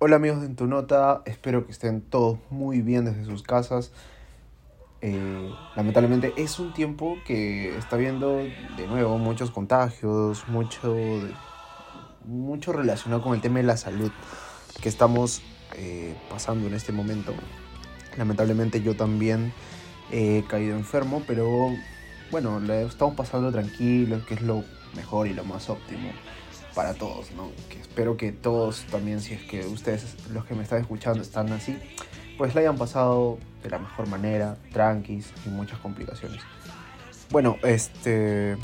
Hola amigos de En Tu Nota, espero que estén todos muy bien desde sus casas. Eh, lamentablemente es un tiempo que está viendo de nuevo muchos contagios, mucho, mucho relacionado con el tema de la salud que estamos eh, pasando en este momento. Lamentablemente yo también he caído enfermo, pero bueno, estamos pasando tranquilo, que es lo mejor y lo más óptimo para todos, ¿no? Que espero que todos también, si es que ustedes, los que me están escuchando, están así, pues la hayan pasado de la mejor manera, tranquis, sin muchas complicaciones. Bueno, este...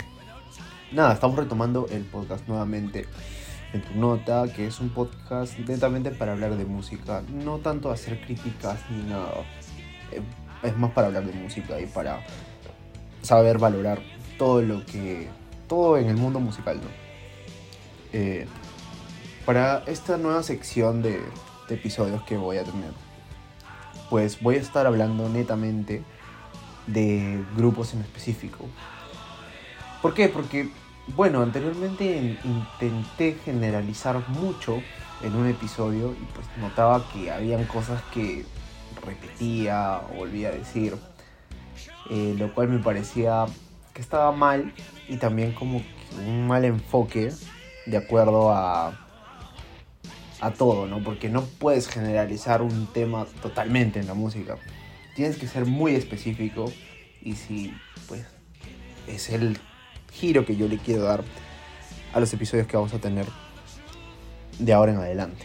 Nada, estamos retomando el podcast nuevamente en tu nota, que es un podcast netamente para hablar de música, no tanto hacer críticas ni nada. Eh, es más para hablar de música y para saber valorar todo lo que... todo en el mundo musical, ¿no? Eh, para esta nueva sección de, episodios que voy a tener, pues voy a estar hablando netamente de grupos en específico. ¿Por qué? Porque, bueno, anteriormente intenté generalizar mucho en un episodio y pues notaba que habían cosas que repetía o volvía a decir, eh, lo cual me parecía que estaba mal y también como un mal enfoque de acuerdo a, a todo, ¿no? Porque no puedes generalizar un tema totalmente en la música. Tienes que ser muy específico y si, pues, es el giro que yo le quiero dar a los episodios que vamos a tener de ahora en adelante.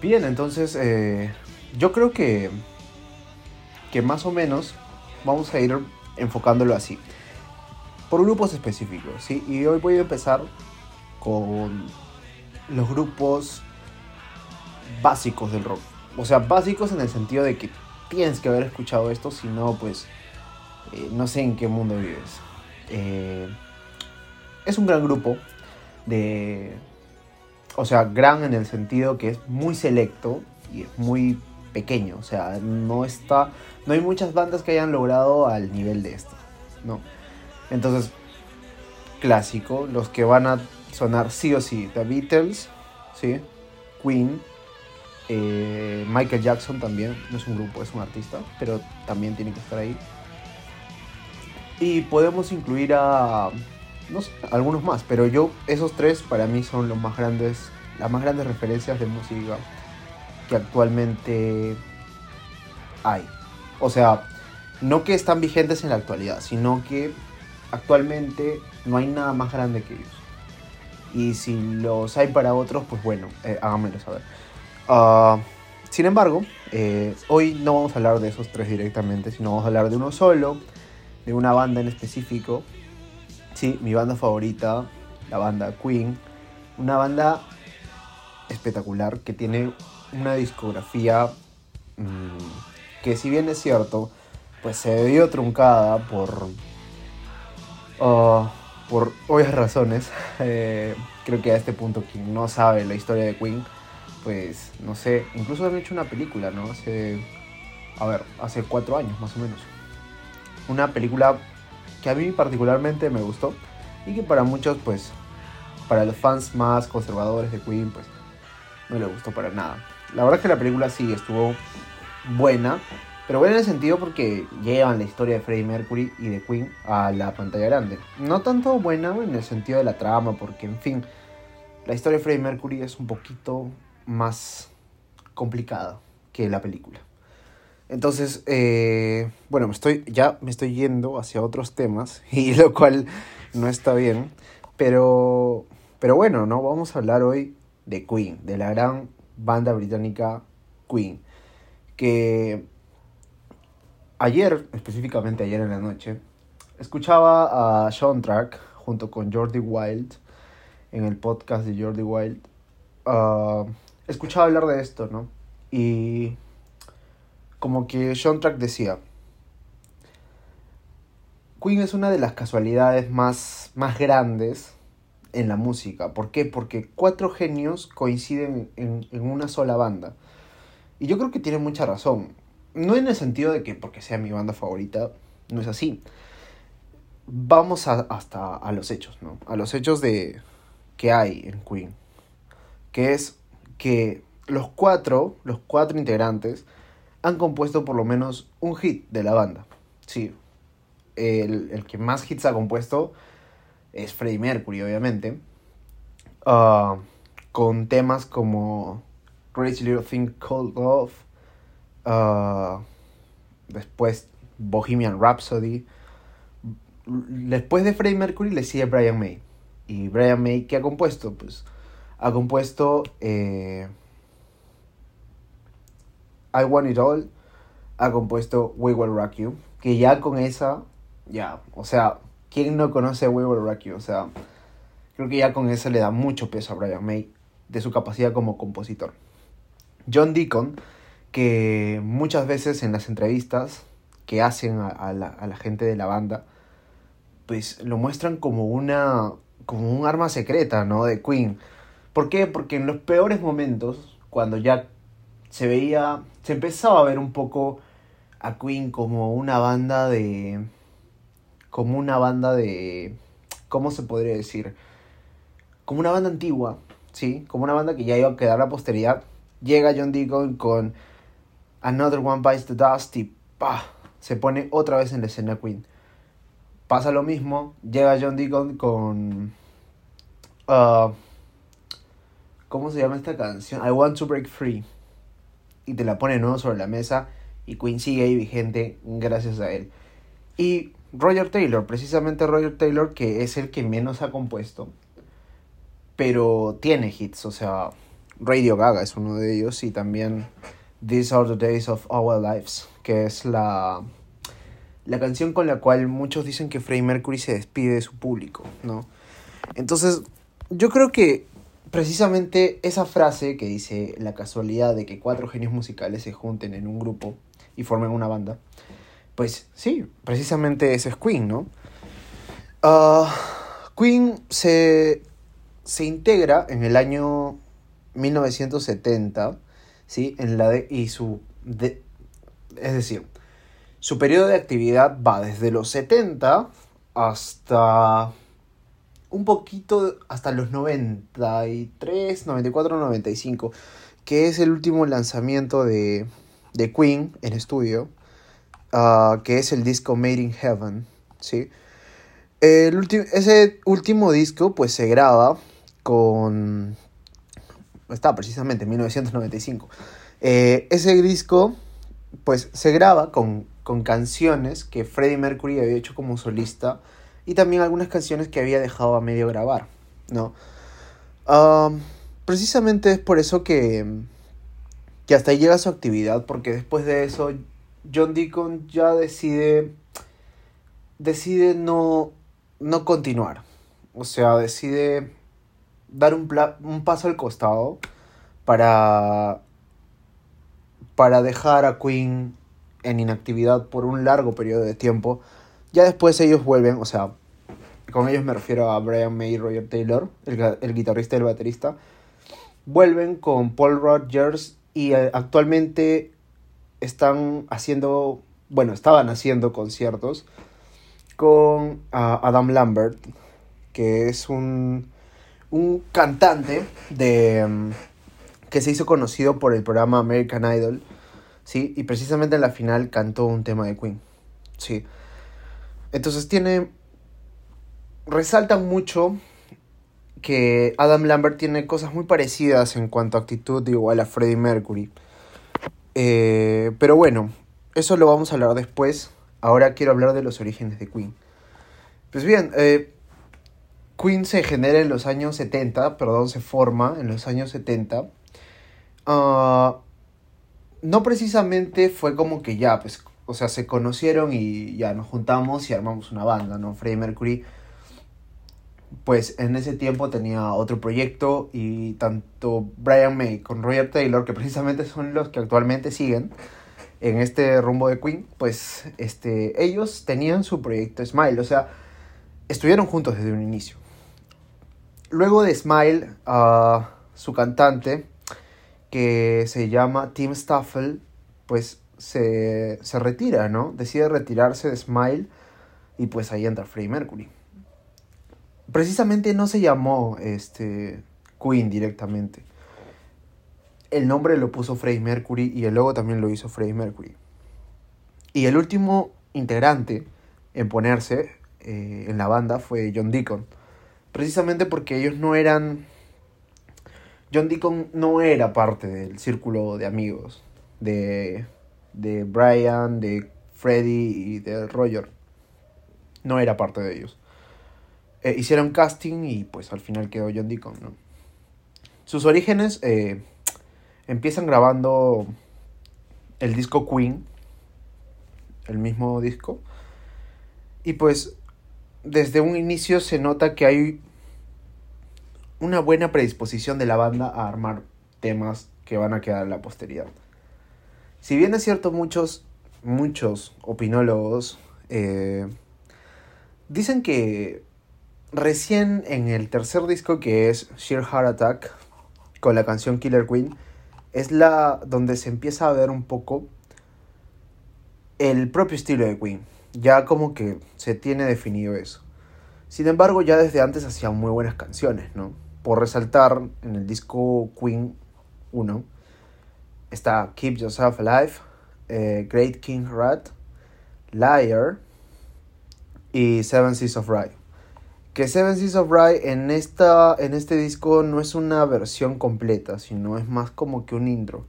Bien, entonces eh, yo creo que, que más o menos vamos a ir enfocándolo así. Por grupos específicos, ¿sí? Y hoy voy a empezar con los grupos básicos del rock. O sea, básicos en el sentido de que tienes que haber escuchado esto, si no, pues eh, no sé en qué mundo vives. Eh, es un gran grupo de... O sea, gran en el sentido que es muy selecto y es muy pequeño. O sea, no está... No hay muchas bandas que hayan logrado al nivel de esto. ¿no? Entonces, clásico, los que van a sonar sí o sí. The Beatles, ¿sí? Queen, eh, Michael Jackson también, no es un grupo, es un artista, pero también tiene que estar ahí. Y podemos incluir a, algunos más, pero yo, esos tres para mí son los más grandes, las más grandes referencias de música que actualmente hay. O sea, no que están vigentes en la actualidad, sino que actualmente no hay nada más grande que ellos. Y si los hay para otros, pues bueno, eh, háganmelo saber. Uh, sin embargo, eh, hoy no vamos a hablar de esos tres directamente, sino vamos a hablar de uno solo, de una banda en específico. Sí, mi banda favorita, la banda Queen. Una banda espectacular que tiene una discografía mm, que si bien es cierto, pues se vio truncada por... Uh, por obvias razones, eh, creo que a este punto quien no sabe la historia de Queen, pues no sé, incluso han hecho una película, ¿no? Hace, a ver, hace cuatro años más o menos. Una película que a mí particularmente me gustó y que para muchos, pues, para los fans más conservadores de Queen, pues, no le gustó para nada. La verdad es que la película sí estuvo buena, pero bueno en el sentido porque llevan la historia de Freddie Mercury y de Queen a la pantalla grande. No tanto buena en el sentido de la trama, porque en fin, la historia de Freddie Mercury es un poquito más complicada que la película. Entonces, eh, bueno, estoy, ya me estoy yendo hacia otros temas, y lo cual no está bien. Pero, pero bueno, ¿no? Vamos a hablar hoy de Queen, de la gran banda británica Queen. Que ayer, específicamente ayer en la noche, escuchaba a Sean Track junto con Jordi Wild en el podcast de Jordi Wild. Ah, escuchaba hablar de esto, ¿no? Y como que Sean Track decía, Queen es una de las casualidades más, más grandes en la música. ¿Por qué? Porque cuatro genios coinciden en, en una sola banda. Y yo creo que tiene mucha razón no en el sentido de que porque sea mi banda favorita, no es así. Vamos hasta a los hechos, ¿no? A los hechos de que hay en Queen. Que es que los cuatro, los cuatro integrantes, han compuesto por lo menos un hit de la banda. Sí, el, el que más hits ha compuesto es Freddie Mercury, obviamente. Ah, con temas como Crazy Little Thing Called Love. Ah, después Bohemian Rhapsody. Después de Freddie Mercury le sigue Brian May. ¿Y Brian May qué ha compuesto? Pues ha compuesto eh, I Want It All. Ha compuesto We Will Rock You. Que ya con esa, ya, o sea, ¿quién no conoce We Will Rock You? O sea, creo que ya con esa le da mucho peso a Brian May de su capacidad como compositor. John Deacon, que muchas veces en las entrevistas que hacen a, la, a la gente de la banda, pues lo muestran como una como un arma secreta, ¿no? De Queen. ¿Por qué? Porque en los peores momentos, cuando ya se veía, se empezaba a ver un poco a Queen como una banda de, como una banda de, ¿cómo se podría decir? Como una banda antigua, ¿sí? Como una banda que ya iba a quedar a la posteridad. Llega John Deacon con Another One Bites the Dust y se pone otra vez en la escena Queen. Pasa lo mismo, llega John Deacon con... Uh, ¿Cómo se llama esta canción? I Want to Break Free. Y te la pone nuevo sobre la mesa y Queen sigue ahí vigente gracias a él. Y Roger Taylor, precisamente Roger Taylor, que es el que menos ha compuesto, pero tiene hits, o sea, Radio Gaga es uno de ellos y también These Are the Days of Our Lives, que es la, la canción con la cual muchos dicen que Freddie Mercury se despide de su público, ¿no? Entonces, yo creo que precisamente esa frase que dice la casualidad de que cuatro genios musicales se junten en un grupo y formen una banda, pues sí, precisamente eso es Queen, ¿no? Ah, Queen se, se integra en el año 1970 ¿sí? En la de, y su, de, es decir, su periodo de actividad va desde los 70 hasta un poquito hasta los 93, 94, 95, que es el último lanzamiento de, de Queen en estudio, uh, que es el disco Made in Heaven, ¿sí? El ese último disco pues se graba con está precisamente en 1995. Eh, ese disco, pues se graba con, con canciones que Freddie Mercury había hecho como solista y también algunas canciones que había dejado a medio grabar, ¿no? precisamente es por eso que, que hasta ahí llega su actividad, porque después de eso John Deacon ya decide, decide no, no continuar. O sea, decide dar un, un paso al costado para, para dejar a Queen en inactividad por un largo periodo de tiempo. Ya después ellos vuelven, o sea, con ellos me refiero a Brian May y Roger Taylor, el, el guitarrista y el baterista, vuelven con Paul Rogers y eh, actualmente están haciendo, bueno, estaban haciendo conciertos con ah, Adam Lambert, que es un un cantante de mm, que se hizo conocido por el programa American Idol, ¿sí? Y precisamente en la final cantó un tema de Queen, ¿sí? Entonces tiene... Resaltan mucho que Adam Lambert tiene cosas muy parecidas en cuanto a actitud igual a Freddie Mercury. Eh, pero bueno, eso lo vamos a hablar después. Ahora quiero hablar de los orígenes de Queen. Pues bien, eh, Queen se genera en los años 70, perdón, se forma en los años 70. Ah, no precisamente fue como que ya, pues, o sea, se conocieron y ya nos juntamos y armamos una banda, ¿no? Freddie Mercury, pues en ese tiempo tenía otro proyecto y tanto Brian May con Roger Taylor, que precisamente son los que actualmente siguen en este rumbo de Queen, pues este, ellos tenían su proyecto Smile, o sea, estuvieron juntos desde un inicio. Luego de Smile, a su cantante, que se llama Tim Staffel, pues se, retira, ¿no? Decide retirarse de Smile y pues ahí entra Freddie Mercury. Precisamente no se llamó este, Queen directamente. el nombre lo puso Freddie Mercury y el logo también lo hizo Freddie Mercury. Y el último integrante en ponerse eh, en la banda fue John Deacon. Precisamente porque ellos no eran... John Deacon no era parte del círculo de amigos de, de Brian, de Freddie y de Roger. No era parte de ellos. Eh, hicieron casting y pues al final quedó John Deacon, ¿no? Sus orígenes eh, empiezan grabando el disco Queen, el mismo disco, y pues desde un inicio se nota que hay una buena predisposición de la banda a armar temas que van a quedar en la posteridad. Si bien es cierto, muchos, muchos opinólogos eh, dicen que recién en el tercer disco que es Sheer Heart Attack, con la canción Killer Queen, es la donde se empieza a ver un poco el propio estilo de Queen. Ya como que se tiene definido eso. Sin embargo, ya desde antes hacían muy buenas canciones, ¿no? Por resaltar, en el disco Queen 1 está Keep Yourself Alive, eh, Great King Rat, Liar y Seven Seas of Rye. Que Seven Seas of Rye en, esta, en este disco no es una versión completa, sino es más como que un intro.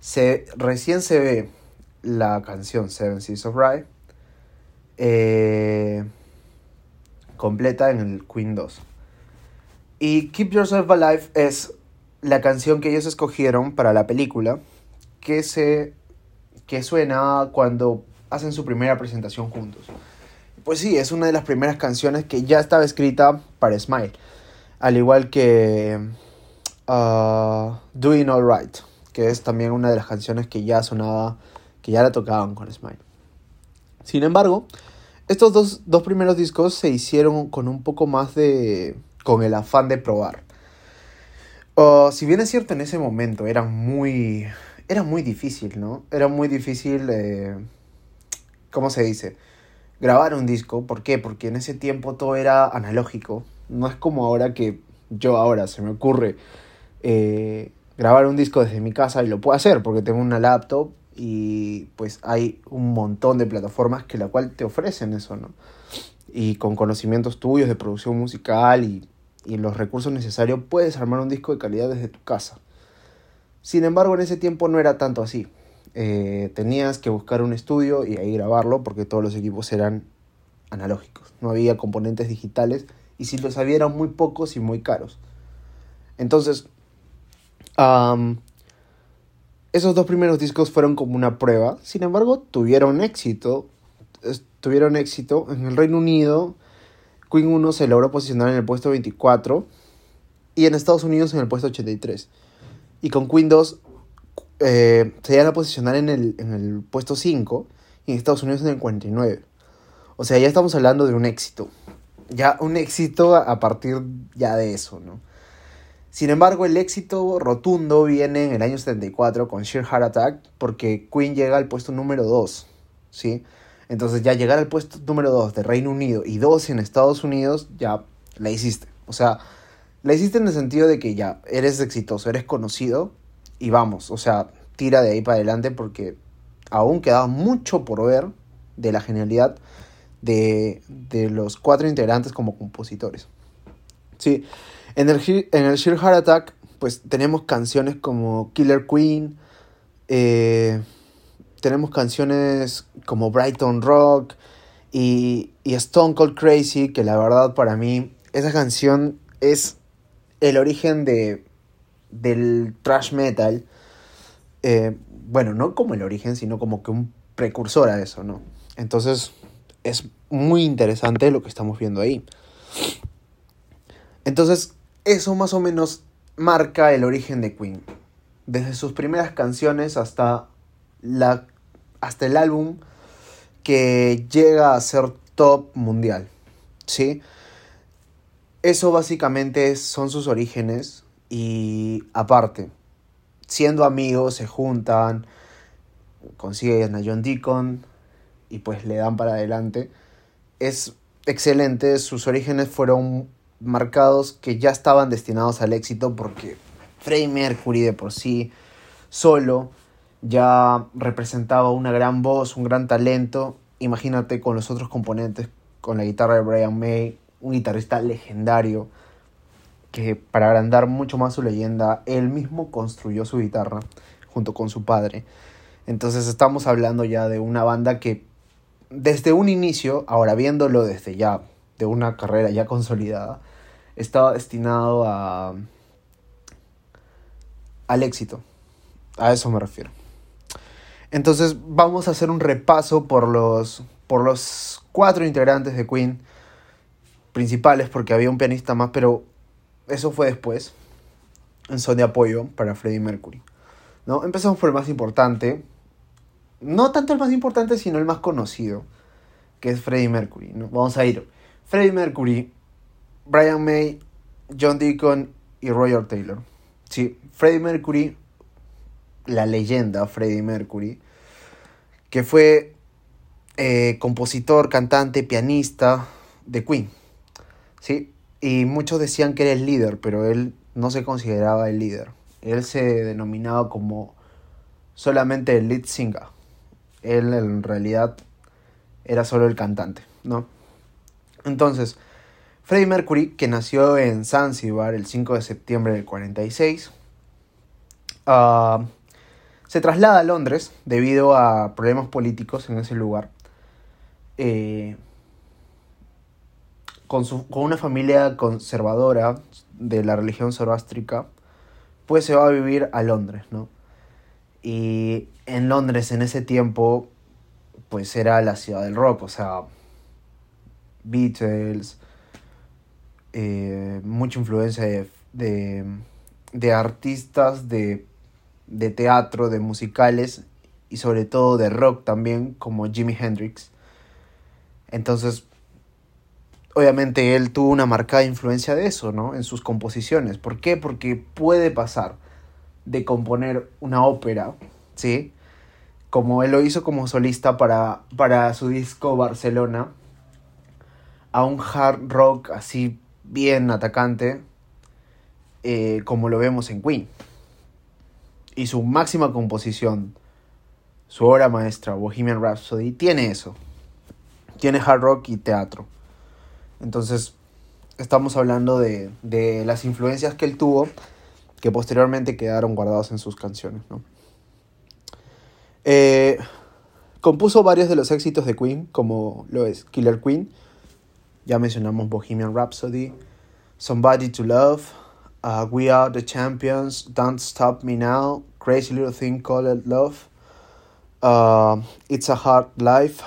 Se, recién se ve la canción Seven Seas of Rye eh, completa en el Queen 2. Y Keep Yourself Alive es la canción que ellos escogieron para la película que se que suena cuando hacen su primera presentación juntos. Pues sí, es una de las primeras canciones que ya estaba escrita para Smile, al igual que uh, Doing All Right, que es también una de las canciones que ya sonaba, que ya la tocaban con Smile. Sin embargo, estos dos, dos primeros discos se hicieron con un poco más de... con el afán de probar. Uh, si bien es cierto, en ese momento era muy... era muy difícil, ¿no? Era muy difícil... Eh, ¿Cómo se dice? Grabar un disco. ¿Por qué? Porque en ese tiempo todo era analógico. No es como ahora que yo ahora se me ocurre eh, grabar un disco desde mi casa y lo puedo hacer porque tengo una laptop y pues hay un montón de plataformas que la cual te ofrecen eso, ¿no? Y con conocimientos tuyos de producción musical y, y los recursos necesarios puedes armar un disco de calidad desde tu casa. Sin embargo, en ese tiempo no era tanto así. Eh, tenías que buscar un estudio y ahí grabarlo porque todos los equipos eran analógicos. No había componentes digitales y si los había eran muy pocos y muy caros. Entonces, esos dos primeros discos fueron como una prueba, sin embargo tuvieron éxito. Tuvieron éxito en el Reino Unido. Queen 1 se logró posicionar en el puesto 24 y en Estados Unidos en el puesto 83. Y con Queen 2 eh, se iban a posicionar en el, en el puesto 5 y en Estados Unidos en el 49. O sea, ya estamos hablando de un éxito. Ya un éxito a partir ya de eso, ¿no? Sin embargo, el éxito rotundo viene en el año 74 con Sheer Heart Attack porque Queen llega al puesto número 2, ¿sí? Entonces ya llegar al puesto número 2 de Reino Unido y 2 en Estados Unidos, ya la hiciste. O sea, la hiciste en el sentido de que ya eres exitoso, eres conocido y vamos, o sea, tira de ahí para adelante porque aún queda mucho por ver de la genialidad de, de los cuatro integrantes como compositores. Sí, en el, en el Sheer Heart Attack, pues tenemos canciones como Killer Queen, eh, tenemos canciones como Brighton Rock y, y, Stone Cold Crazy, que la verdad para mí esa canción es el origen de, del thrash metal. Eh, bueno, no como el origen, sino como que un precursor a eso, ¿no? Entonces es muy interesante lo que estamos viendo ahí. Entonces, eso más o menos marca el origen de Queen. Desde sus primeras canciones hasta, la, hasta el álbum que llega a ser top mundial. ¿Sí? Eso básicamente son sus orígenes y aparte, siendo amigos, se juntan, consiguen a John Deacon y pues le dan para adelante. Es excelente, sus orígenes fueron marcados que ya estaban destinados al éxito porque Freddie Mercury de por sí, solo, ya representaba una gran voz, un gran talento. Imagínate con los otros componentes, con la guitarra de Brian May, un guitarrista legendario que para agrandar mucho más su leyenda, él mismo construyó su guitarra junto con su padre. Entonces estamos hablando ya de una banda que desde un inicio, ahora viéndolo desde ya, de una carrera ya consolidada, estaba destinado a al éxito. A eso me refiero. Entonces vamos a hacer un repaso por los, por los cuatro integrantes de Queen principales, porque había un pianista más, pero eso fue después, en son de apoyo para Freddie Mercury. ¿no? Empezamos por el más importante, no tanto el más importante, sino el más conocido, que es Freddie Mercury. ¿no? Vamos a ir. Freddie Mercury, Brian May, John Deacon y Roger Taylor. Sí, Freddie Mercury, la leyenda Freddie Mercury, que fue eh, compositor, cantante, pianista de Queen. ¿sí? Y muchos decían que era el líder, pero él no se consideraba el líder. Él se denominaba como solamente el lead singer. Él en realidad era solo el cantante, ¿no? Entonces, Freddie Mercury, que nació en Zanzibar el 5 de septiembre del 46, ah, se traslada a Londres debido a problemas políticos en ese lugar. Eh, con, su, con una familia conservadora de la religión zoroástrica, pues se va a vivir a Londres, ¿no? Y en Londres en ese tiempo, pues era la ciudad del rock, o sea, Beatles, eh, mucha influencia de, de, artistas de, de, teatro, de musicales y sobre todo de rock también, como Jimi Hendrix. Entonces, obviamente él tuvo una marcada influencia de eso, ¿no? En sus composiciones. ¿Por qué? Porque puede pasar de componer una ópera, ¿sí? Como él lo hizo como solista para, para su disco Barcelona, a un hard rock así bien atacante, eh, como lo vemos en Queen. Y su máxima composición, su obra maestra, Bohemian Rhapsody, tiene eso. Tiene hard rock y teatro. Entonces, estamos hablando de, de las influencias que él tuvo, que posteriormente quedaron guardadas en sus canciones. ¿no? Eh, compuso varios de los éxitos de Queen, como lo es Killer Queen, ya mencionamos Bohemian Rhapsody, Somebody to Love, uh, We Are the Champions, Don't Stop Me Now, Crazy Little Thing Called Love, uh, It's a Hard Life,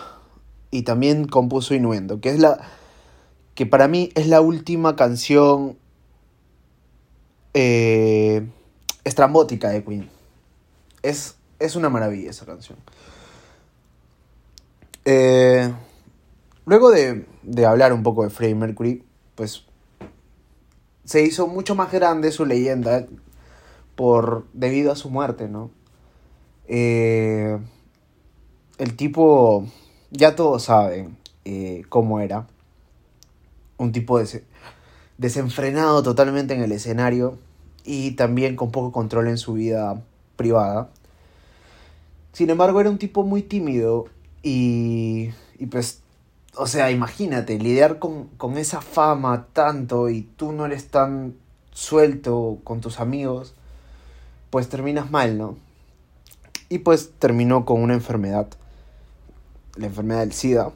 y también compuso Innuendo, que es la que para mí es la última canción eh, estrambótica de Queen. Es, es una maravilla esa canción. Eh, luego de, de hablar un poco de Freddie Mercury, pues se hizo mucho más grande su leyenda por debido a su muerte, ¿no? Eh, el tipo, ya todos saben eh, cómo era. Un tipo desenfrenado totalmente en el escenario y también con poco control en su vida privada. Sin embargo, era un tipo muy tímido y, y pues o sea, imagínate, lidiar con, con esa fama tanto y tú no eres tan suelto con tus amigos, pues terminas mal, ¿no? Y pues terminó con una enfermedad, la enfermedad del SIDA,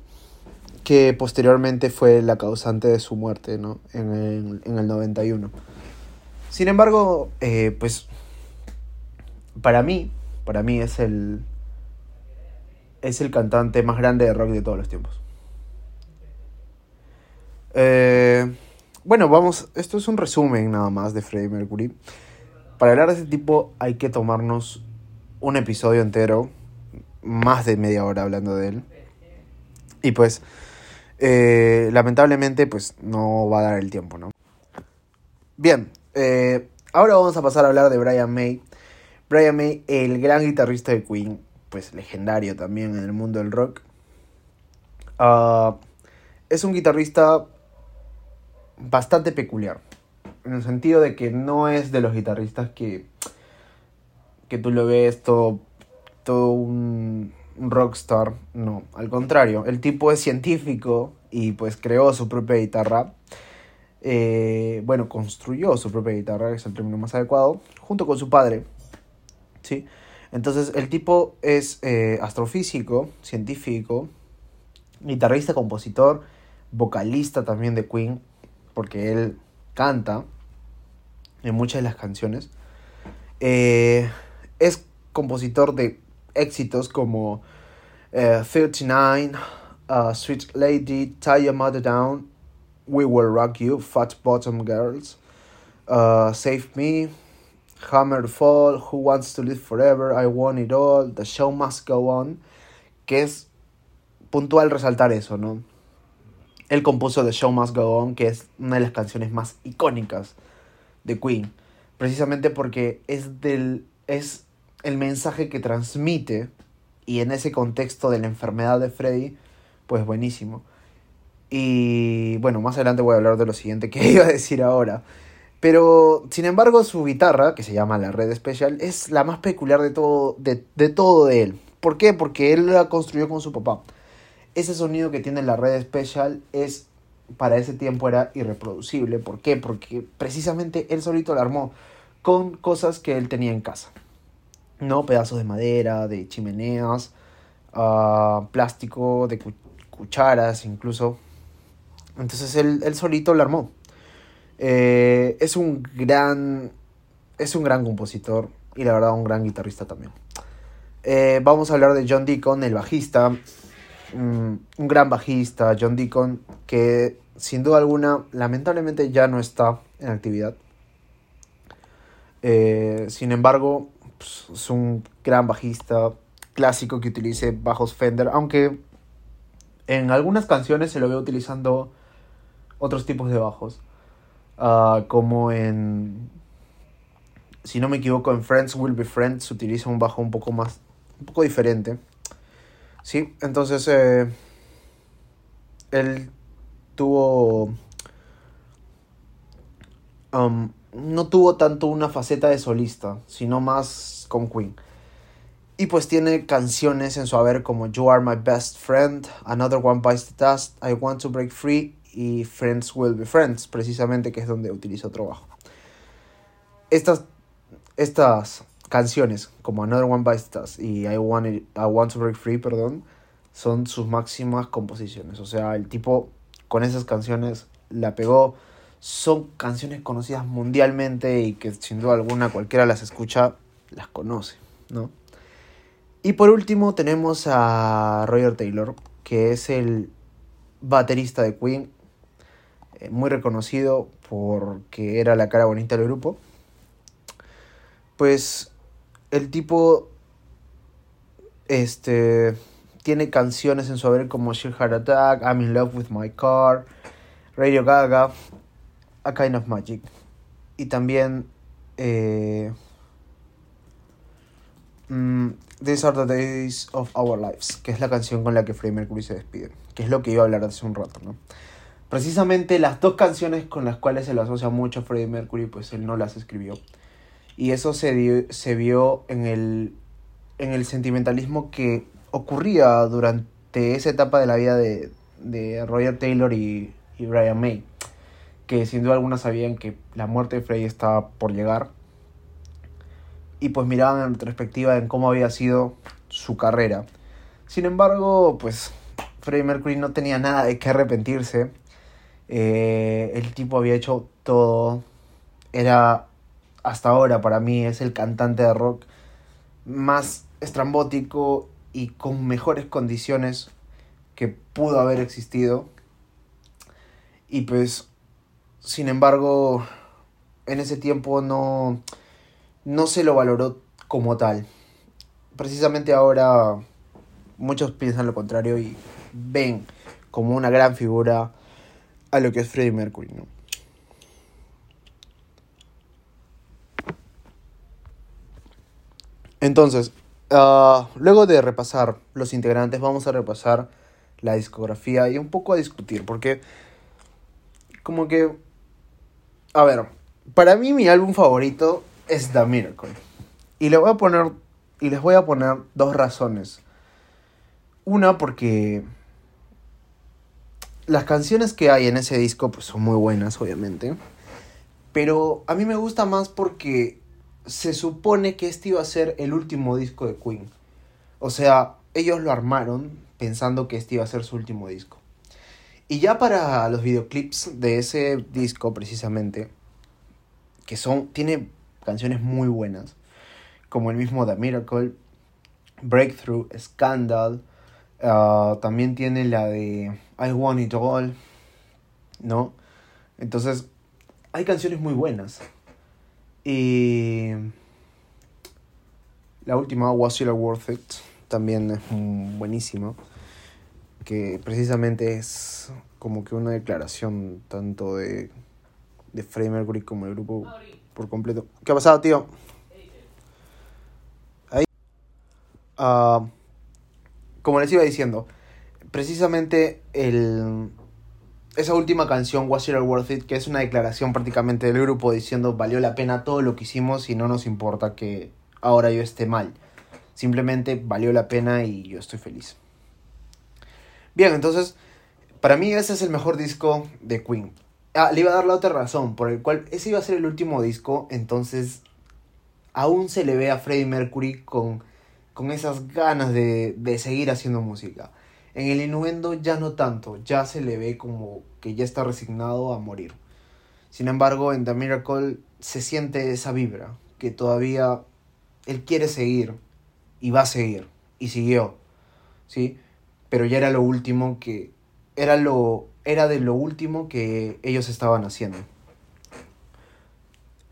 que posteriormente fue la causante de su muerte, ¿no? En el, en el 91. Sin embargo, eh, pues para mí, para mí es el, es el cantante más grande de rock de todos los tiempos. Eh, bueno, vamos, esto es un resumen nada más de Freddie Mercury. Para hablar de este tipo hay que tomarnos un episodio entero, más de media hora hablando de él. Y pues, eh, lamentablemente, pues no va a dar el tiempo, ¿no? Bien, eh, ahora vamos a pasar a hablar de Brian May. Brian May, el gran guitarrista de Queen, pues legendario también en el mundo del rock. Ah, es un guitarrista bastante peculiar. En el sentido de que no es de los guitarristas que, que tú lo ves todo, todo un, rockstar. No, al contrario, el tipo es científico y pues creó su propia guitarra. Eh, bueno, construyó su propia guitarra, que es el término más adecuado, junto con su padre. ¿Sí? Entonces, el tipo es eh, astrofísico, científico, guitarrista, compositor, vocalista también de Queen, porque él canta en muchas de las canciones. Eh, es compositor de éxitos como 39, uh, Sweet Lady, Tie Your Mother Down, We Will Rock You, Fat Bottom Girls, uh, Save Me, Hammer Fall, Who Wants to Live Forever, I Want It All, The Show Must Go On, que es puntual resaltar eso, ¿no? Él compuso The Show Must Go On, que es una de las canciones más icónicas de Queen, precisamente porque es del es el mensaje que transmite y en ese contexto de la enfermedad de Freddy, pues buenísimo. Y bueno, más adelante voy a hablar de lo siguiente que iba a decir ahora. Pero, sin embargo, su guitarra, que se llama la Red Special, es la más peculiar de todo de, de todo de él. ¿Por qué? Porque él la construyó con su papá. Ese sonido que tiene la Red Special es, para ese tiempo era irreproducible. ¿Por qué? Porque precisamente él solito lo armó con cosas que él tenía en casa. ¿no? Pedazos de madera, de chimeneas, uh, plástico, de cucharas incluso. Entonces él, él solito lo armó. Eh, es un gran. Es un gran compositor. Y la verdad, un gran guitarrista también. Eh, vamos a hablar de John Deacon, el bajista. Un gran bajista, John Deacon, que sin duda alguna, lamentablemente ya no está en actividad. Eh, sin embargo, pues, es un gran bajista clásico que utilice bajos Fender, aunque en algunas canciones se lo veo utilizando otros tipos de bajos, uh, como en, si no me equivoco, en Friends Will Be Friends se utiliza un bajo un poco más, un poco diferente. Sí, entonces eh, él tuvo um, no tuvo tanto una faceta de solista, sino más con Queen. Y pues tiene canciones en su haber como You Are My Best Friend, Another One Bites the Dust, I Want to Break Free y Friends Will Be Friends, precisamente que es donde utiliza otro. Estas, estas canciones como Another One Bites Dust y I Want, I Want to Break Free, perdón, son sus máximas composiciones. O sea, el tipo con esas canciones la pegó son canciones conocidas mundialmente y que sin duda alguna cualquiera las escucha, las conoce, ¿no? Y por último tenemos a Roger Taylor, que es el baterista de Queen, eh, muy reconocido porque era la cara bonita del grupo. Pues el tipo este tiene canciones en su haber como Sheer Heart Attack, I'm in Love with My Car, Radio Gaga, a Kind of Magic. Y también eh, mm, These Are the Days of Our Lives, que es la canción con la que Freddie Mercury se despide, que es lo que iba a hablar hace un rato, ¿no? Precisamente las dos canciones con las cuales se le asocia mucho Freddie Mercury, pues él no las escribió. Y eso se, se vio en el, en el sentimentalismo que ocurría durante esa etapa de la vida de, de Roger Taylor y, y Brian May que sin duda alguna sabían que la muerte de Freddie estaba por llegar. Y pues miraban en retrospectiva en cómo había sido su carrera. Sin embargo, pues Freddie Mercury no tenía nada de qué arrepentirse. Eh, el tipo había hecho todo. Era, hasta ahora para mí, es el cantante de rock más estrambótico y con mejores condiciones que pudo haber existido. Y pues sin embargo, en ese tiempo no, no se lo valoró como tal. Precisamente ahora muchos piensan lo contrario y ven como una gran figura a lo que es Freddie Mercury. ¿no? Entonces, ah, luego de repasar los integrantes, vamos a repasar la discografía y un poco a discutir, porque como que a ver, para mí mi álbum favorito es The Miracle. Y le voy a poner y les voy a poner dos razones. Una porque las canciones que hay en ese disco pues son muy buenas, obviamente. Pero a mí me gusta más porque se supone que este iba a ser el último disco de Queen. O sea, ellos lo armaron pensando que este iba a ser su último disco. Y ya para los videoclips de ese disco precisamente, que son, tiene canciones muy buenas, como el mismo The Miracle, Breakthrough, Scandal, ah, también tiene la de I Want It All, ¿no? Entonces, hay canciones muy buenas. Y la última, Was It Worth It, también es buenísima. Que precisamente es como que una declaración tanto de, de Freddie Mercury como el grupo por completo. ¿Qué ha pasado, tío? Ahí. Ah, como les iba diciendo, precisamente el, esa última canción, Was It Worth It, que es una declaración prácticamente del grupo diciendo valió la pena todo lo que hicimos y no nos importa que ahora yo esté mal. Simplemente valió la pena y yo estoy feliz. Bien, entonces, para mí ese es el mejor disco de Queen. Ah, le iba a dar la otra razón, por el cual ese iba a ser el último disco, entonces aún se le ve a Freddie Mercury con, con esas ganas de, de seguir haciendo música. En el innuendo ya no tanto, ya se le ve como que ya está resignado a morir. Sin embargo, en The Miracle se siente esa vibra, que todavía él quiere seguir y va a seguir, y siguió, ¿sí? Pero ya era lo último que, era lo, era de lo último que ellos estaban haciendo.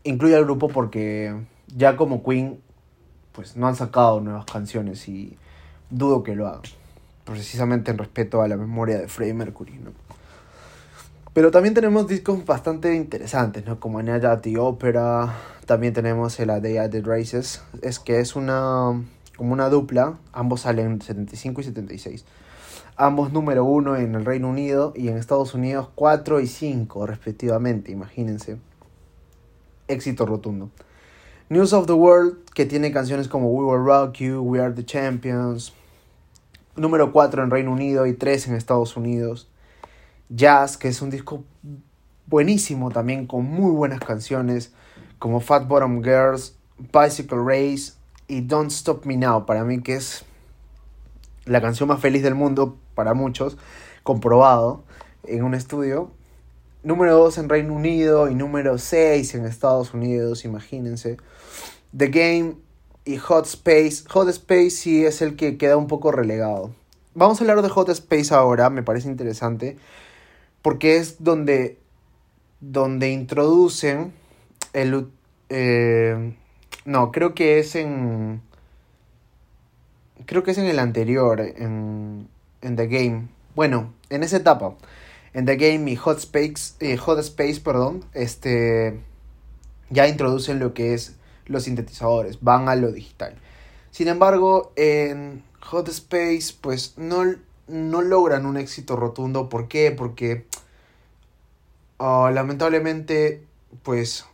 Incluye al grupo porque ya como Queen, pues no han sacado nuevas canciones y dudo que lo hagan. Precisamente en respeto a la memoria de Freddie Mercury, ¿no? Pero también tenemos discos bastante interesantes, ¿no? Como Night at the Opera, también tenemos el A Day at the Races, es que es una como una dupla, ambos salen 75 y 76 ambos número uno en el Reino Unido y en Estados Unidos 4 y 5 respectivamente, imagínense. Éxito rotundo. News of the World, que tiene canciones como We Will Rock You, We Are the Champions. Número 4 en Reino Unido y 3 en Estados Unidos. Jazz, que es un disco buenísimo también, con muy buenas canciones, como Fat Bottom Girls, Bicycle Race y Don't Stop Me Now, para mí que es la canción más feliz del mundo para muchos, comprobado en un estudio. Número 2 en Reino Unido y número 6 en Estados Unidos, imagínense. The Game y Hot Space. Hot Space sí es el que queda un poco relegado. Vamos a hablar de Hot Space ahora, me parece interesante, porque es donde, donde introducen el... Eh, no, creo que es en creo que es en el anterior, en, en The Game. Bueno, en esa etapa, en The Game y Hot Space, eh, Hot Space, perdón, este, ya introducen lo que es los sintetizadores, van a lo digital. Sin embargo, en Hot Space, pues no, no logran un éxito rotundo. ¿Por qué? Porque ah, lamentablemente, pues,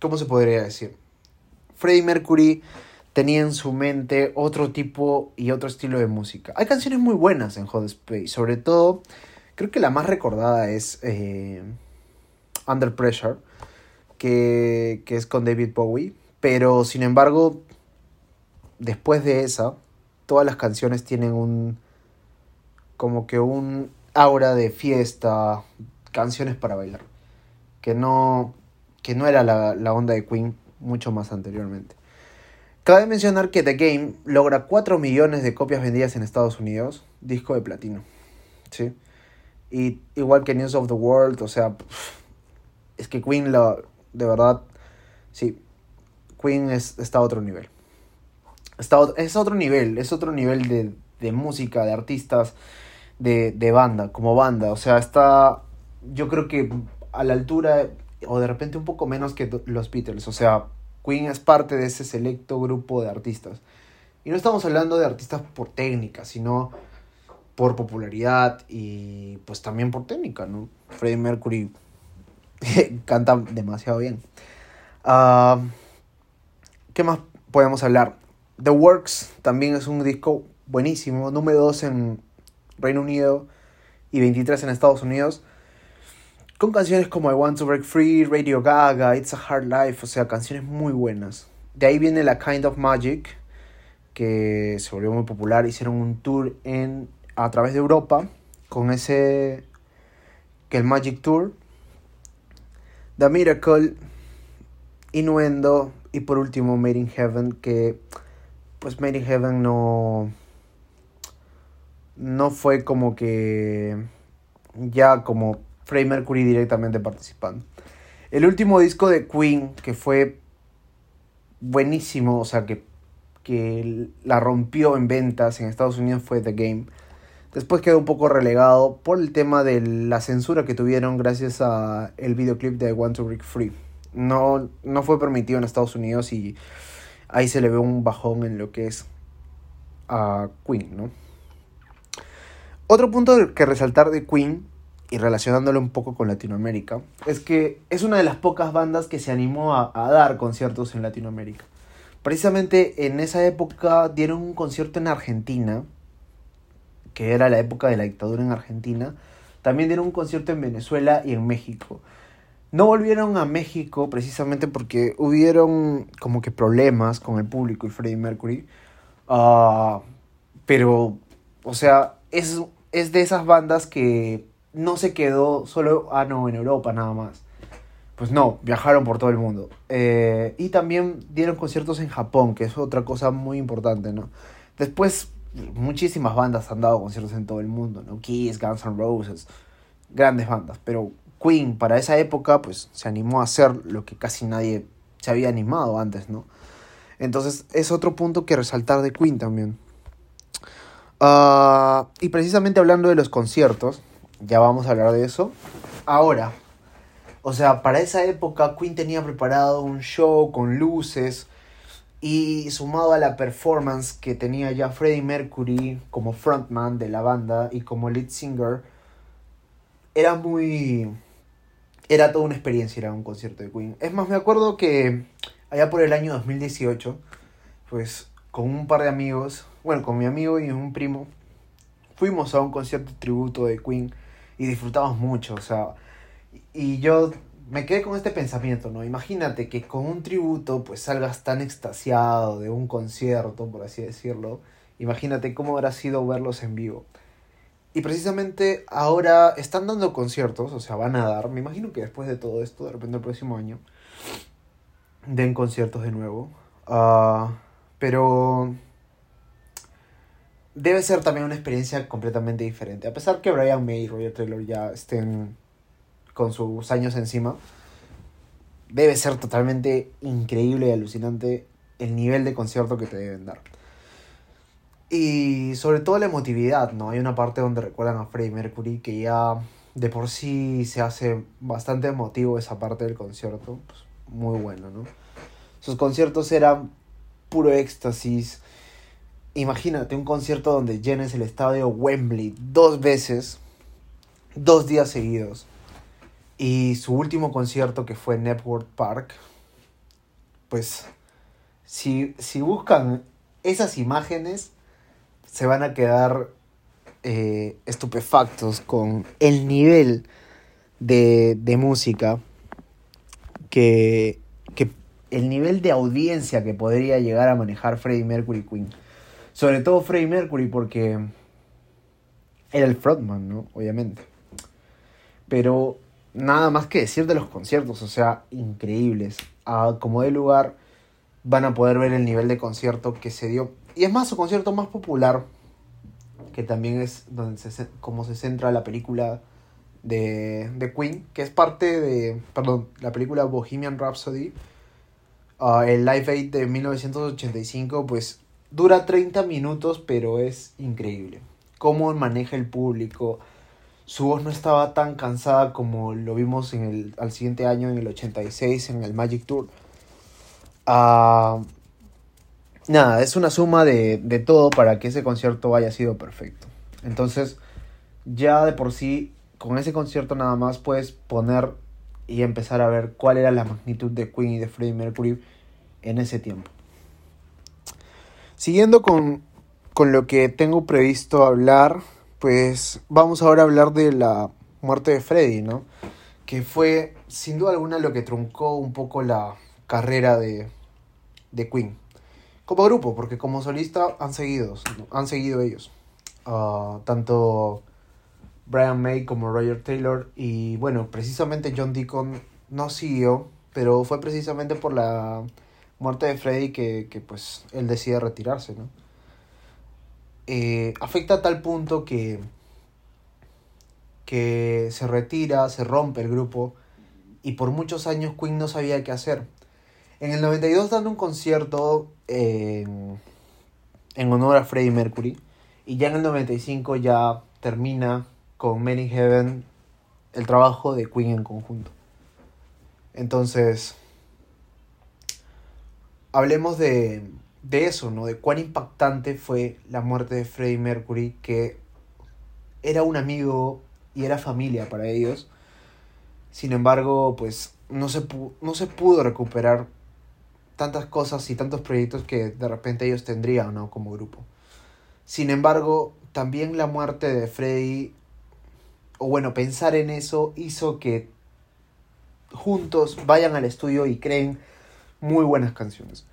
¿cómo se podría decir? Freddie Mercury tenía en su mente otro tipo y otro estilo de música. Hay canciones muy buenas en Hot Space, sobre todo, creo que la más recordada es eh, Under Pressure, que, que es con David Bowie, pero sin embargo, después de esa, todas las canciones tienen un, como que un aura de fiesta, canciones para bailar, que no, que no era la, la onda de Queen mucho más anteriormente. Cabe mencionar que The Game logra 4 millones de copias vendidas en Estados Unidos, disco de platino. ¿sí? Y igual que News of the World, o sea, es que Queen, lo, de verdad, sí, Queen es, está a otro nivel. Está, es otro nivel, es otro nivel de, de música, de artistas, de, de banda, como banda. O sea, está, yo creo que a la altura, o de repente un poco menos que los Beatles. O sea, Queen es parte de ese selecto grupo de artistas. Y no estamos hablando de artistas por técnica, sino por popularidad y pues también por técnica, ¿no? Freddie Mercury canta demasiado bien. Ah, ¿Qué más podemos hablar? The Works también es un disco buenísimo, número 2 en Reino Unido y 23 en Estados Unidos, con canciones como I Want to Break Free, Radio Gaga, It's a Hard Life, o sea, canciones muy buenas. De ahí viene la Kind of Magic, que se volvió muy popular, hicieron un tour en, a través de Europa con ese, que el Magic Tour, The Miracle, Innuendo y por último Made in Heaven, que pues in Heaven no, no fue como que ya como Freddie Mercury directamente participando. El último disco de Queen, que fue buenísimo, o sea, que, que la rompió en ventas en Estados Unidos, fue The Game. Después quedó un poco relegado por el tema de la censura que tuvieron gracias a el videoclip de I Want to Break Free. No, no fue permitido en Estados Unidos y ahí se le ve un bajón en lo que es a Queen, ¿no? Otro punto que resaltar de Queen y relacionándolo un poco con Latinoamérica es que es una de las pocas bandas que se animó a, a dar conciertos en Latinoamérica. Precisamente en esa época dieron un concierto en Argentina que era la época de la dictadura en Argentina, también dieron un concierto en Venezuela y en México. No volvieron a México precisamente porque hubieron como que problemas con el público y Freddie Mercury. Uh, pero, o sea, es, es de esas bandas que no se quedó solo, ah, no, en Europa nada más. Pues no, viajaron por todo el mundo. Eh, y también dieron conciertos en Japón, que es otra cosa muy importante, ¿no? Después muchísimas bandas han dado conciertos en todo el mundo, ¿no? Kiss, Guns N' Roses, grandes bandas, pero Queen para esa época pues se animó a hacer lo que casi nadie se había animado antes, ¿no? Entonces es otro punto que resaltar de Queen también. Uh, y precisamente hablando de los conciertos, ya vamos a hablar de eso. Ahora, o sea, para esa época Queen tenía preparado un show con luces, y sumado a la performance que tenía ya Freddie Mercury como frontman de la banda y como lead singer, era muy... Era toda una experiencia, era un concierto de Queen. Es más, me acuerdo que allá por el año 2018, pues con un par de amigos, bueno, con mi amigo y un primo, fuimos a un concierto de tributo de Queen y disfrutamos mucho, o sea, y yo me quedé con este pensamiento, ¿no? Imagínate que con un tributo pues salgas tan extasiado de un concierto, por así decirlo. Imagínate cómo habrá sido verlos en vivo. Y precisamente ahora están dando conciertos, o sea, van a dar, me imagino que después de todo esto, de repente el próximo año, den conciertos de nuevo. Uh, pero debe ser también una experiencia completamente diferente. A pesar que Brian May y Roger Taylor ya estén con sus años encima, debe ser totalmente increíble y alucinante el nivel de concierto que te deben dar. Y sobre todo la emotividad, ¿no? Hay una parte donde recuerdan a Freddie Mercury que ya de por sí se hace bastante emotivo esa parte del concierto. Pues, muy bueno, ¿no? Sus conciertos eran puro éxtasis. Imagínate un concierto donde llenes el estadio Wembley dos veces, dos días seguidos. Y su último concierto que fue en Network Park, pues si, si buscan esas imágenes, se van a quedar eh, estupefactos con el nivel de, de música que, que el nivel de audiencia que podría llegar a manejar Freddie Mercury Queen. Sobre todo Freddie Mercury porque era el frontman, ¿no? Obviamente. Pero nada más que decir de los conciertos, o sea, increíbles. A como de lugar van a poder ver el nivel de concierto que se dio. Y es más, su concierto más popular, que también es donde se, como se centra la película de, de Queen, que es parte de, perdón, la película Bohemian Rhapsody, uh, el Live Aid de 1985, pues dura 30 minutos, pero es increíble. Cómo maneja el público, su voz no estaba tan cansada como lo vimos en el, al siguiente año, en el 86, en el Magic Tour. Uh, nada, es una suma de, de todo para que ese concierto haya sido perfecto. Entonces, ya de por sí, con ese concierto nada más puedes poner y empezar a ver cuál era la magnitud de Queen y de Freddie Mercury en ese tiempo. Siguiendo con, con lo que tengo previsto hablar, pues vamos ahora a hablar de la muerte de Freddie, ¿no? Que fue sin duda alguna lo que truncó un poco la carrera de, de Queen. Como grupo, porque como solista han seguido, han seguido ellos. Ah, tanto Brian May como Roger Taylor. Y bueno, precisamente John Deacon no siguió, pero fue precisamente por la muerte de Freddy que, que pues él decide retirarse, ¿no? Eh, afecta a tal punto que, que se retira, se rompe el grupo y por muchos años Queen no sabía qué hacer. En el 92 dando un concierto en, honor a Freddie Mercury y ya en el 95 ya termina con in Heaven el trabajo de Queen en conjunto. Entonces, hablemos de, de eso, ¿no? De cuán impactante fue la muerte de Freddie Mercury, que era un amigo y era familia para ellos. Sin embargo, pues no se, no se pudo recuperar tantas cosas y tantos proyectos que de repente ellos tendrían, ¿no? Como grupo. Sin embargo, también la muerte de Freddie, o bueno, pensar en eso hizo que juntos vayan al estudio y creen muy buenas canciones.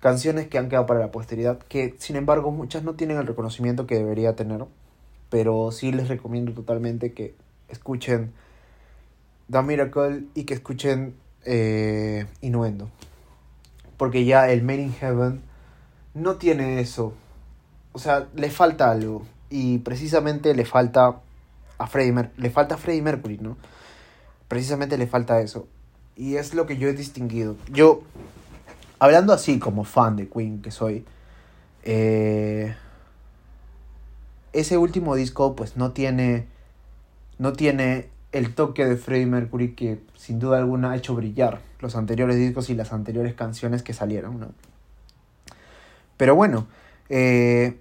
Canciones que han quedado para la posteridad, que sin embargo muchas no tienen el reconocimiento que debería tener, pero sí les recomiendo totalmente que escuchen The Miracle y que escuchen eh, Innuendo. Porque ya el Made in Heaven no tiene eso. O sea, le falta algo. Y precisamente le falta a Freddie, le falta a Freddie Mercury, ¿no? Precisamente le falta eso. Y es lo que yo he distinguido. Yo, hablando así como fan de Queen que soy, eh, ese último disco pues no tiene, no tiene el toque de Freddie Mercury que sin duda alguna ha hecho brillar los anteriores discos y las anteriores canciones que salieron, ¿no? Pero bueno, eh,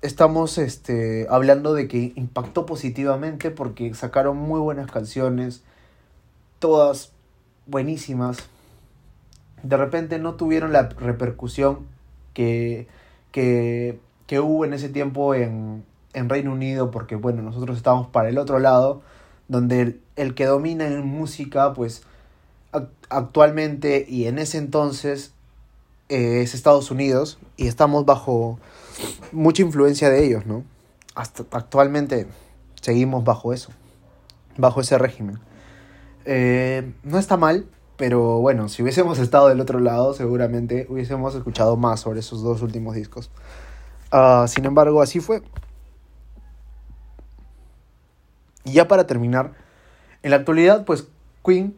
estamos este, hablando de que impactó positivamente porque sacaron muy buenas canciones, todas buenísimas. De repente no tuvieron la repercusión que, que, que hubo en ese tiempo en, en, Reino Unido porque, bueno, nosotros estamos para el otro lado, donde el, que domina en música, pues actualmente y en ese entonces eh, es Estados Unidos y estamos bajo mucha influencia de ellos, ¿no? Hasta actualmente seguimos bajo eso, bajo ese régimen. Eh, no está mal, pero bueno, si hubiésemos estado del otro lado, seguramente hubiésemos escuchado más sobre esos dos últimos discos. Uh, sin embargo, así fue. Y ya para terminar, en la actualidad, pues Queen,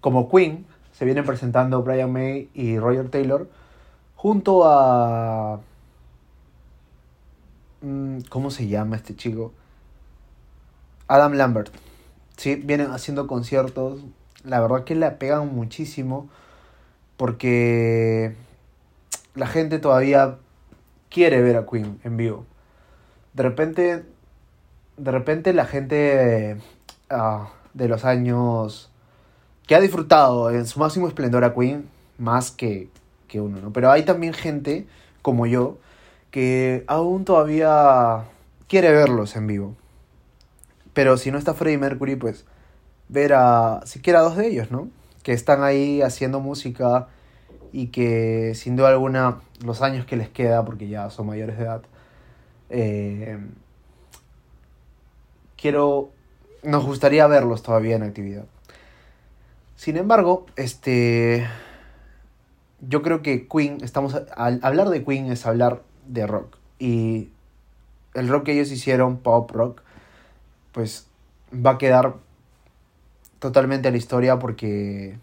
como Queen, se vienen presentando Brian May y Roger Taylor junto a... Mm, ¿Cómo se llama este chico? Adam Lambert. Sí, vienen haciendo conciertos. La verdad que le pegan muchísimo. Porque la gente todavía quiere ver a Queen en vivo. De repente. De repente la gente uh, de los años. que ha disfrutado en su máximo esplendor a Queen. Más que, que uno, ¿no? Pero hay también gente como yo que aún todavía quiere verlos en vivo. Pero si no está Freddie Mercury, pues ver a siquiera dos de ellos, ¿no? Que están ahí haciendo música y que sin duda alguna los años que les queda, porque ya son mayores de edad, eh, quiero, nos gustaría verlos todavía en actividad. Sin embargo, este, yo creo que Queen, estamos, al hablar de Queen es hablar de rock. Y el rock que ellos hicieron, pop rock, pues va a quedar totalmente a la historia porque,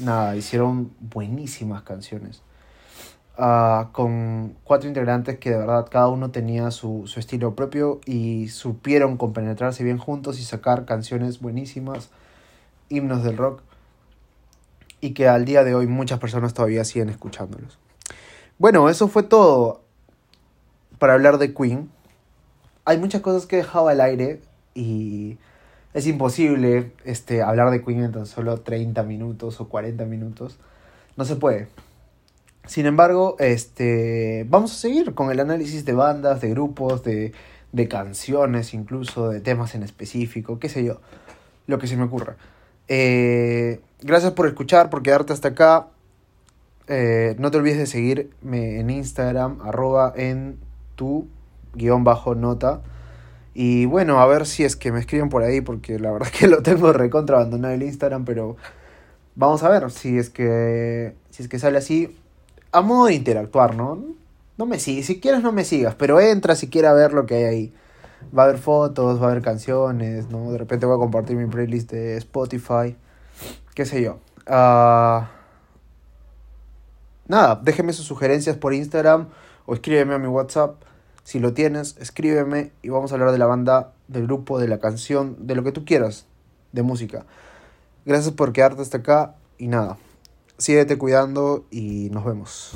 nada, hicieron buenísimas canciones. Uh, con cuatro integrantes que de verdad cada uno tenía su, su estilo propio y supieron compenetrarse bien juntos y sacar canciones buenísimas, himnos del rock y que al día de hoy muchas personas todavía siguen escuchándolos. Bueno, eso fue todo para hablar de Queen. Hay muchas cosas que he dejado al aire y es imposible este, hablar de Queen en tan solo 30 minutos o 40 minutos. No se puede. Sin embargo, este, vamos a seguir con el análisis de bandas, de grupos, de, de canciones, incluso de temas en específico, qué sé yo, lo que se me ocurra. Eh, gracias por escuchar, por quedarte hasta acá. Eh, no te olvides de seguirme en Instagram, arroba en tu guion bajo nota. Y bueno, a ver si es que me escriben por ahí, porque la verdad que lo tengo recontra abandonado el Instagram, pero vamos a ver si es que, si es que sale así. A modo de interactuar, ¿no? No me sigas, si quieres no me sigas, pero entra si quieres ver lo que hay ahí. Va a haber fotos, va a haber canciones, ¿no? De repente voy a compartir mi playlist de Spotify, qué sé yo. Ah, nada, déjenme sus sugerencias por Instagram o escríbeme a mi WhatsApp. Si lo tienes, escríbeme y vamos a hablar de la banda, del grupo, de la canción, de lo que tú quieras, de música. Gracias por quedarte hasta acá y nada, síguete cuidando y nos vemos.